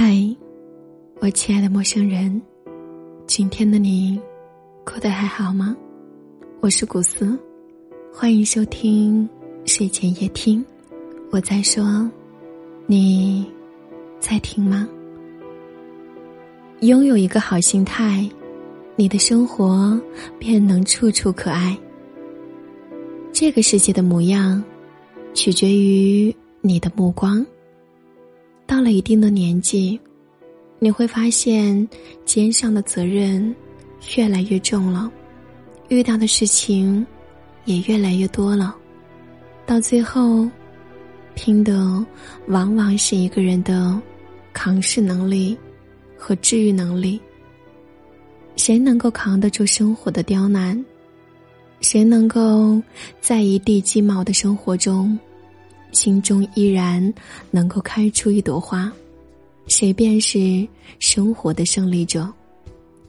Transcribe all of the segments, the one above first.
嗨，我亲爱的陌生人，今天的你过得还好吗？我是古斯，欢迎收听睡前夜听。我在说，你在听吗？拥有一个好心态，你的生活便能处处可爱。这个世界的模样，取决于你的目光。到了一定的年纪，你会发现肩上的责任越来越重了，遇到的事情也越来越多了，到最后，拼的往往是一个人的扛事能力和治愈能力。谁能够扛得住生活的刁难？谁能够在一地鸡毛的生活中？心中依然能够开出一朵花，谁便是生活的胜利者。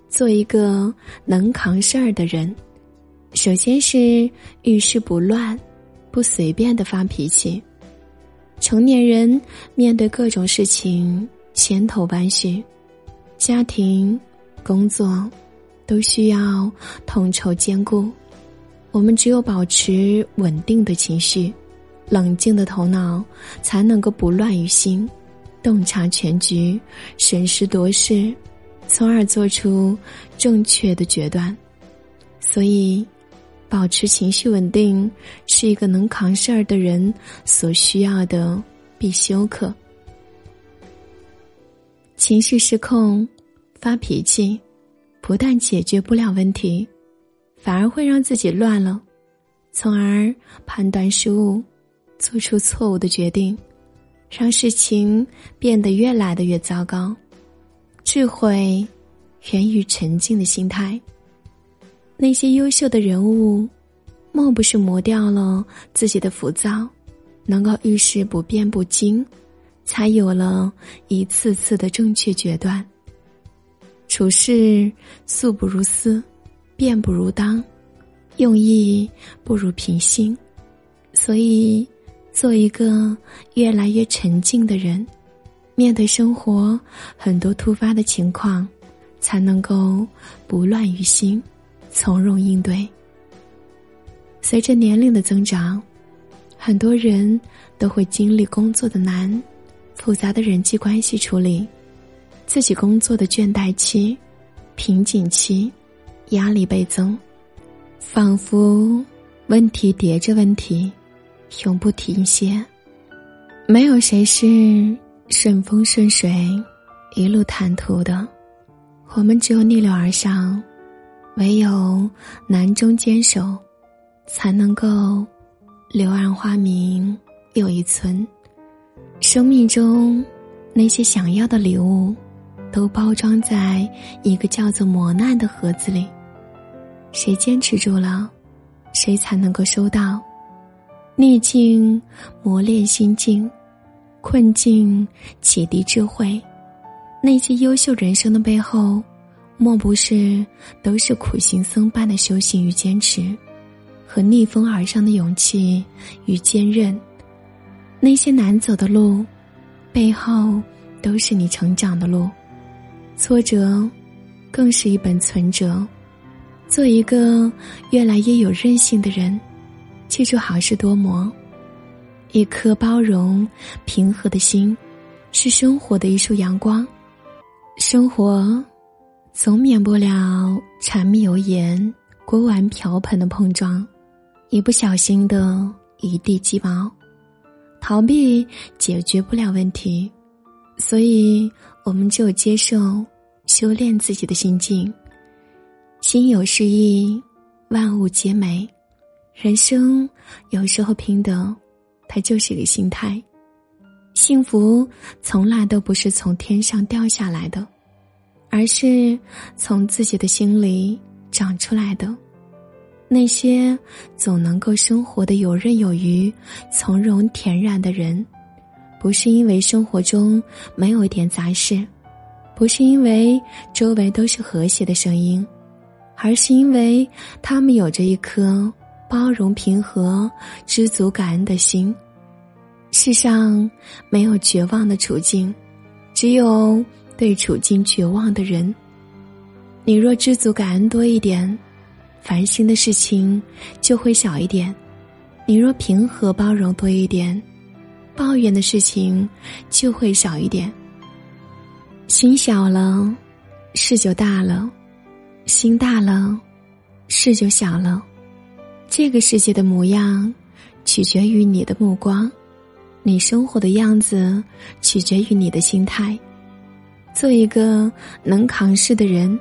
做一个能扛事儿的人，首先是遇事不乱，不随便的发脾气。成年人面对各种事情千头万绪，家庭、工作都需要统筹兼顾。我们只有保持稳定的情绪。冷静的头脑才能够不乱于心，洞察全局，审时度势，从而做出正确的决断。所以，保持情绪稳定是一个能扛事儿的人所需要的必修课。情绪失控、发脾气，不但解决不了问题，反而会让自己乱了，从而判断失误。做出错误的决定，让事情变得越来的越糟糕。智慧源于沉静的心态。那些优秀的人物，莫不是磨掉了自己的浮躁，能够遇事不变不惊，才有了一次次的正确决断。处事素不如丝，变不如当，用意不如平心，所以。做一个越来越沉静的人，面对生活很多突发的情况，才能够不乱于心，从容应对。随着年龄的增长，很多人都会经历工作的难、复杂的人际关系处理，自己工作的倦怠期、瓶颈期，压力倍增，仿佛问题叠着问题。永不停歇，没有谁是顺风顺水、一路坦途的。我们只有逆流而上，唯有难中坚守，才能够柳暗花明又一村。生命中那些想要的礼物，都包装在一个叫做磨难的盒子里。谁坚持住了，谁才能够收到。逆境磨练心境，困境启迪智慧。那些优秀人生的背后，莫不是都是苦行僧般的修行与坚持，和逆风而上的勇气与坚韧。那些难走的路，背后都是你成长的路。挫折，更是一本存折。做一个越来越有韧性的人。记住，好事多磨。一颗包容、平和的心，是生活的一束阳光。生活总免不了柴米油盐、锅碗瓢盆的碰撞，一不小心的一地鸡毛。逃避解决不了问题，所以我们只有接受、修炼自己的心境。心有诗意，万物皆美。人生有时候拼的，它就是一个心态。幸福从来都不是从天上掉下来的，而是从自己的心里长出来的。那些总能够生活的游刃有余、从容恬然的人，不是因为生活中没有一点杂事，不是因为周围都是和谐的声音，而是因为他们有着一颗。包容、平和、知足、感恩的心。世上没有绝望的处境，只有对处境绝望的人。你若知足感恩多一点，烦心的事情就会少一点；你若平和包容多一点，抱怨的事情就会少一点。心小了，事就大了；心大了，事就小了。这个世界的模样，取决于你的目光；你生活的样子，取决于你的心态。做一个能扛事的人。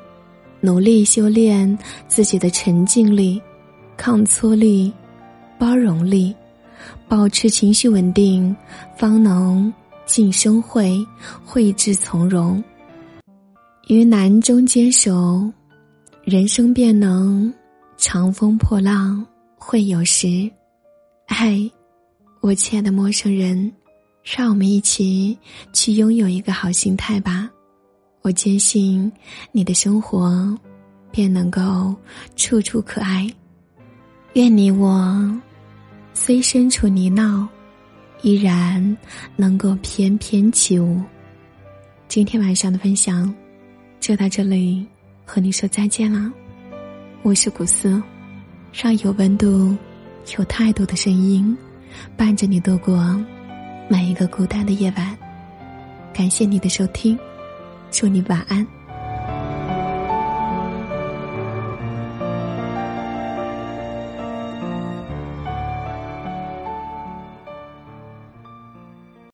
努力修炼自己的沉静力、抗挫力、包容力，保持情绪稳定，方能晋升会慧智从容。于难中坚守，人生便能长风破浪会有时。嘿，我亲爱的陌生人，让我们一起去拥有一个好心态吧。我坚信，你的生活便能够处处可爱。愿你我虽身处泥淖，依然能够翩翩起舞。今天晚上的分享就到这里，和你说再见了。我是古斯，让有温度、有态度的声音伴着你度过每一个孤单的夜晚。感谢你的收听。祝你晚安。